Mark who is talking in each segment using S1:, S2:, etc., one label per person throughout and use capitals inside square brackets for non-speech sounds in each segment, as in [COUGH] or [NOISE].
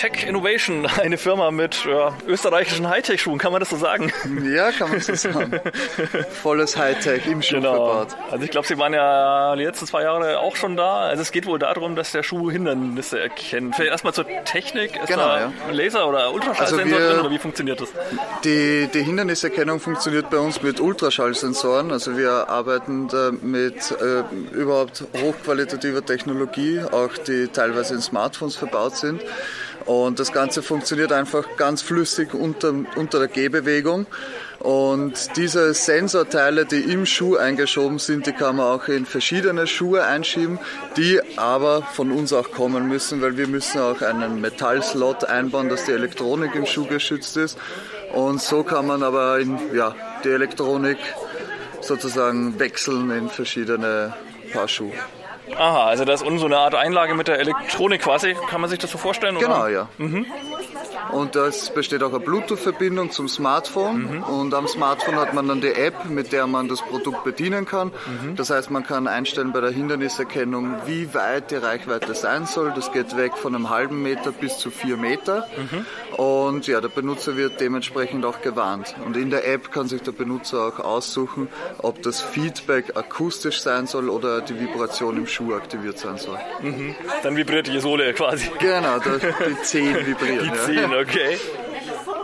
S1: Tech Innovation, eine Firma mit ja, österreichischen Hightech-Schuhen, kann man das so sagen?
S2: Ja, kann man so sagen. Volles Hightech im Schuh
S1: Genau.
S2: verbaut.
S1: Also ich glaube, Sie waren ja die letzten zwei Jahre auch schon da. Also es geht wohl darum, dass der Schuh Hindernisse erkennt. Vielleicht erstmal zur Technik. Ist
S2: Genau,
S1: da
S2: ja.
S1: Laser oder Ultraschallsensor
S2: Also
S1: drin oder wie funktioniert das?
S2: Die, die Hinderniserkennung funktioniert bei uns mit Ultraschallsensoren. Also wir arbeiten da mit äh, überhaupt hochqualitativer Technologie, auch die teilweise in Smartphones verbaut sind. Und das Ganze funktioniert einfach ganz flüssig unter, unter der Gehbewegung. Und diese Sensorteile, die im Schuh eingeschoben sind, die kann man auch in verschiedene Schuhe einschieben, die aber von uns auch kommen müssen, weil wir müssen auch einen Metallslot einbauen, dass die Elektronik im Schuh geschützt ist. Und so kann man aber in, ja, die Elektronik sozusagen wechseln in verschiedene Paar Schuhe.
S1: Aha, also das ist unten so eine Art Einlage mit der Elektronik quasi. Kann man sich das so vorstellen? Oder?
S2: Genau, ja. Und das besteht auch eine Bluetooth-Verbindung zum Smartphone. Und am Smartphone hat man dann die App, mit der man das Produkt bedienen kann. Das heißt, man kann einstellen bei der Hinderniserkennung, wie weit die Reichweite sein soll. Das geht weg von einem halben Meter bis zu vier Meter. Und ja, der Benutzer wird dementsprechend auch gewarnt. Und in der App kann sich der Benutzer auch aussuchen, ob das Feedback akustisch sein soll oder die Vibration im Schuh aktiviert sein soll.
S1: Dann vibriert die Sohle quasi.
S2: Genau, da, die Zehen vibrieren.
S1: Die
S2: ja.
S1: 10, okay.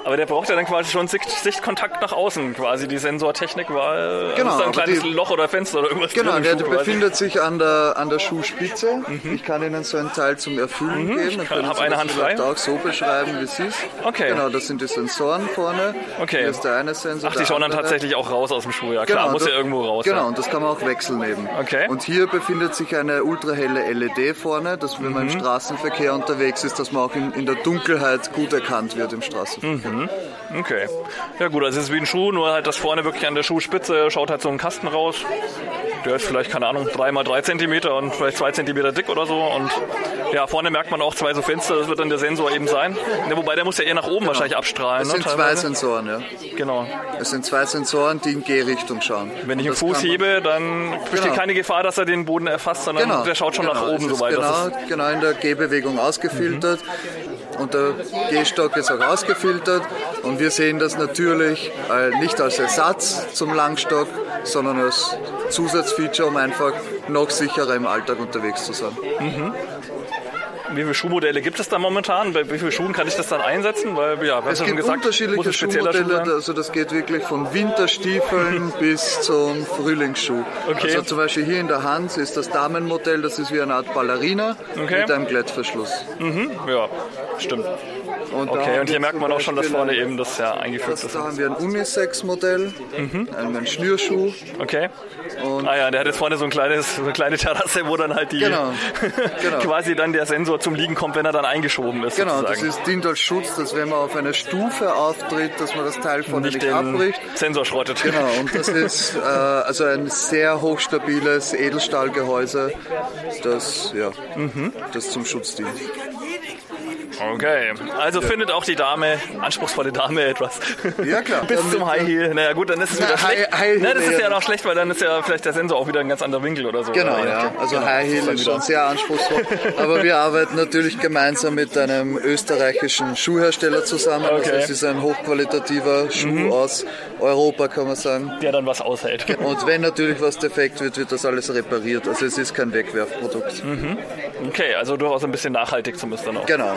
S1: Aber der braucht ja dann quasi schon Sicht, Sichtkontakt nach außen, quasi die Sensortechnik, weil
S2: Genau,
S1: ist da ein kleines
S2: die-
S1: Loch oder Fenster oder irgendwas
S2: Genau, der
S1: quasi.
S2: befindet sich an der, an der Schuhspitze. Ich kann Ihnen so ein Teil zum Erfüllen geben. Dann
S1: kann-
S2: können
S1: hab
S2: Sie
S1: eine Hand
S2: vielleicht
S1: frei.
S2: auch so beschreiben, wie Sie es.
S1: Okay.
S2: Genau, das sind die Sensoren vorne.
S1: Okay.
S2: Hier ist der eine Sensor.
S1: Ach, die
S2: der
S1: schauen dann tatsächlich auch raus aus dem Schuh, ja klar, muss
S2: das-
S1: ja irgendwo raus.
S2: Genau,
S1: Ja.
S2: und das kann man auch wechseln eben.
S1: Okay.
S2: Und hier befindet sich eine ultrahelle LED vorne, dass wenn man
S1: Mhm.
S2: im Straßenverkehr unterwegs ist, dass man auch in, in der Dunkelheit gut erkannt wird im Straßenverkehr.
S1: Mhm. Okay. Ja gut, also es ist wie ein Schuh, nur halt das vorne wirklich an der Schuhspitze schaut halt so ein Kasten raus. Der ist vielleicht, keine Ahnung, 3 mal 3 cm und vielleicht 2 cm dick oder so. Und ja, vorne merkt man auch zwei so Fenster, das wird dann der Sensor eben sein. Ja, wobei der muss ja eher nach oben wahrscheinlich abstrahlen.
S2: Es
S1: ne,
S2: sind zwei
S1: teilweise.
S2: Sensoren, ja.
S1: Genau.
S2: Es sind zwei Sensoren, die in Gehrichtung schauen.
S1: Wenn ich
S2: das
S1: Fuß hebe, dann besteht
S2: Genau.
S1: keine Gefahr, dass er den Boden erfasst, sondern
S2: Genau.
S1: der schaut schon
S2: genau.
S1: nach oben,
S2: Es ist
S1: soweit das
S2: genau,
S1: ist. Mhm.
S2: genau in der Gehbewegung ausgefiltert. Und der Gehstock ist auch ausgefiltert. Und wir sehen das natürlich äh, nicht als Ersatz zum Langstock, sondern als Zusatzfeature, um einfach noch sicherer im Alltag unterwegs zu sein.
S1: Wie viele Schuhmodelle gibt es da momentan? Bei wie vielen Schuhen kann ich das dann einsetzen? Weil, ja,
S2: Es gibt
S1: gesagt,
S2: unterschiedliche
S1: Schuh
S2: Schuhmodelle,
S1: sein.
S2: also das geht wirklich von Winterstiefeln [LAUGHS] bis zum Frühlingsschuh.
S1: Okay.
S2: Also zum Beispiel hier in der Hand ist das Damenmodell, das ist wie eine Art Ballerina
S1: Okay.
S2: mit einem Glättverschluss.
S1: Ja, stimmt.
S2: Und
S1: Okay, und hier merkt man auch schon, dass vorne eben das ja eingefügt
S2: Das,
S1: ist.
S2: da haben wir ein Unisex-Modell,
S1: Mhm.
S2: einen Schnürschuh.
S1: Okay.
S2: Und
S1: Ah ja, der hat jetzt vorne so, ein kleines, so eine kleine Terrasse, wo dann halt die
S2: Genau, [LAUGHS] genau.
S1: quasi dann der Sensor zum Liegen kommt, wenn er dann eingeschoben ist.
S2: Genau, das
S1: sozusagen.
S2: ist, dient als Schutz, dass wenn man auf eine Stufe auftritt, dass man das Teil vorne
S1: nicht
S2: nicht,
S1: den
S2: abbricht.
S1: Sensor schrottet.
S2: Genau, und das ist [LAUGHS] äh, also ein sehr hochstabiles Edelstahlgehäuse, das, ja,
S1: Mhm.
S2: das zum Schutz dient.
S1: Okay, also findet auch die Dame, anspruchsvolle Dame etwas.
S2: Ja, klar. [LAUGHS]
S1: Bis
S2: Damit,
S1: zum High Heel. Naja gut, dann ist es wieder
S2: Na,
S1: schlecht.
S2: High- High
S1: Na, das ist ja noch schlecht, weil dann ist ja vielleicht der Sensor auch wieder ein ganz anderer Winkel oder so.
S2: Genau,
S1: Oder
S2: ja. Also
S1: Genau,
S2: High Heel
S1: dann
S2: ist schon sehr anspruchsvoll. Aber wir arbeiten natürlich gemeinsam mit einem österreichischen Schuhhersteller zusammen. Also
S1: Okay.
S2: es ist ein hochqualitativer Schuh aus Europa, kann man sagen.
S1: Der dann was aushält.
S2: Und wenn natürlich was defekt wird, wird das alles repariert. Also es ist kein Wegwerfprodukt.
S1: Okay, also durchaus ein bisschen nachhaltig zumindest dann auch.
S2: Genau.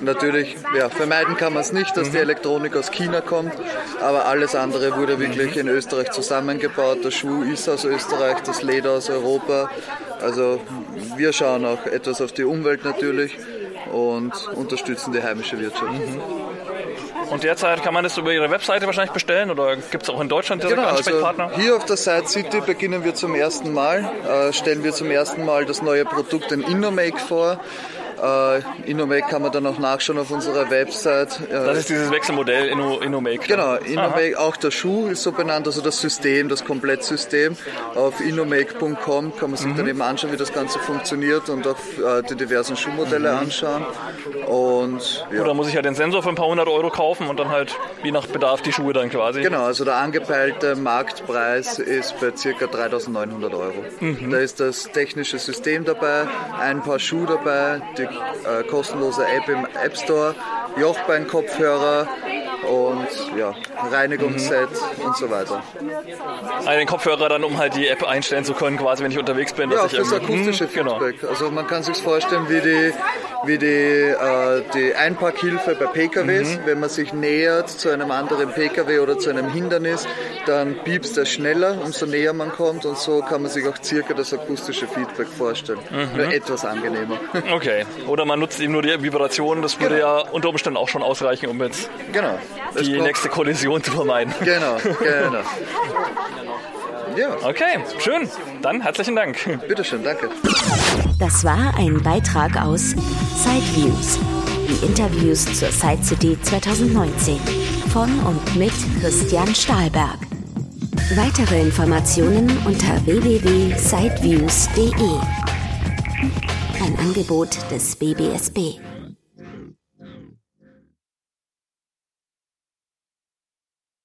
S2: Natürlich, ja, vermeiden kann man es nicht, dass die Elektronik aus China kommt, aber alles andere wurde wirklich in Österreich zusammengebaut. Der Schuh ist aus Österreich, das Leder aus Europa. Also wir schauen auch etwas auf die Umwelt natürlich und unterstützen die heimische Wirtschaft.
S1: Und derzeit kann man das über Ihre Webseite wahrscheinlich bestellen oder gibt es auch in Deutschland direkt
S2: Genau, also
S1: Ansprechpartner?
S2: hier auf der Side City beginnen wir zum ersten Mal, äh, stellen wir zum ersten Mal das neue Produkt, den Innomake vor. Äh, InnoMake kann man dann auch nachschauen auf unserer Website.
S1: Äh, das ist dieses Wechselmodell Inno, InnoMake.
S2: Genau, InnoMake, auch der Schuh ist so benannt, also das System, das Komplettsystem. Auf innomake.com kann man sich mhm. dann eben anschauen, wie das Ganze funktioniert und auch äh, die diversen Schuhmodelle mhm. anschauen. Und,
S1: ja. Oder muss ich ja den Sensor für ein paar hundert Euro kaufen und dann halt je nach Bedarf die Schuhe dann quasi.
S2: Genau, also der angepeilte Marktpreis ist bei ca. 3900 Euro. Mhm. Da ist das technische System dabei, ein paar Schuhe dabei, die äh, kostenlose App im App Store, Jochbein-Kopfhörer, und ja, Reinigungsset mhm. und so weiter.
S1: Also den Kopfhörer dann, um halt die App einstellen zu können, quasi wenn ich unterwegs bin.
S2: Ja, dass das akustische mh, Feedback. Genau. Also man kann sich vorstellen wie die, wie die, äh, die Einparkhilfe bei PKWs. Mhm. Wenn man sich nähert zu einem anderen PKW oder zu einem Hindernis, dann piepst er schneller, umso näher man kommt und so kann man sich auch circa das akustische Feedback vorstellen. Mhm. Nur etwas angenehmer. [LAUGHS]
S1: Okay. Oder man nutzt eben nur die Vibrationen, das würde genau. ja unter Umständen auch schon ausreichen, um jetzt
S2: genau
S1: die nächste Kollision zu vermeiden.
S2: Genau, [LAUGHS] genau.
S1: Ja. Okay, schön. Dann herzlichen Dank.
S2: Bitteschön, danke.
S3: Das war ein Beitrag aus Sideviews, die Interviews zur Side City 2019 von und mit Christian Stahlberg. Weitere Informationen unter www.sideviews.de. Ein Angebot des BBSB.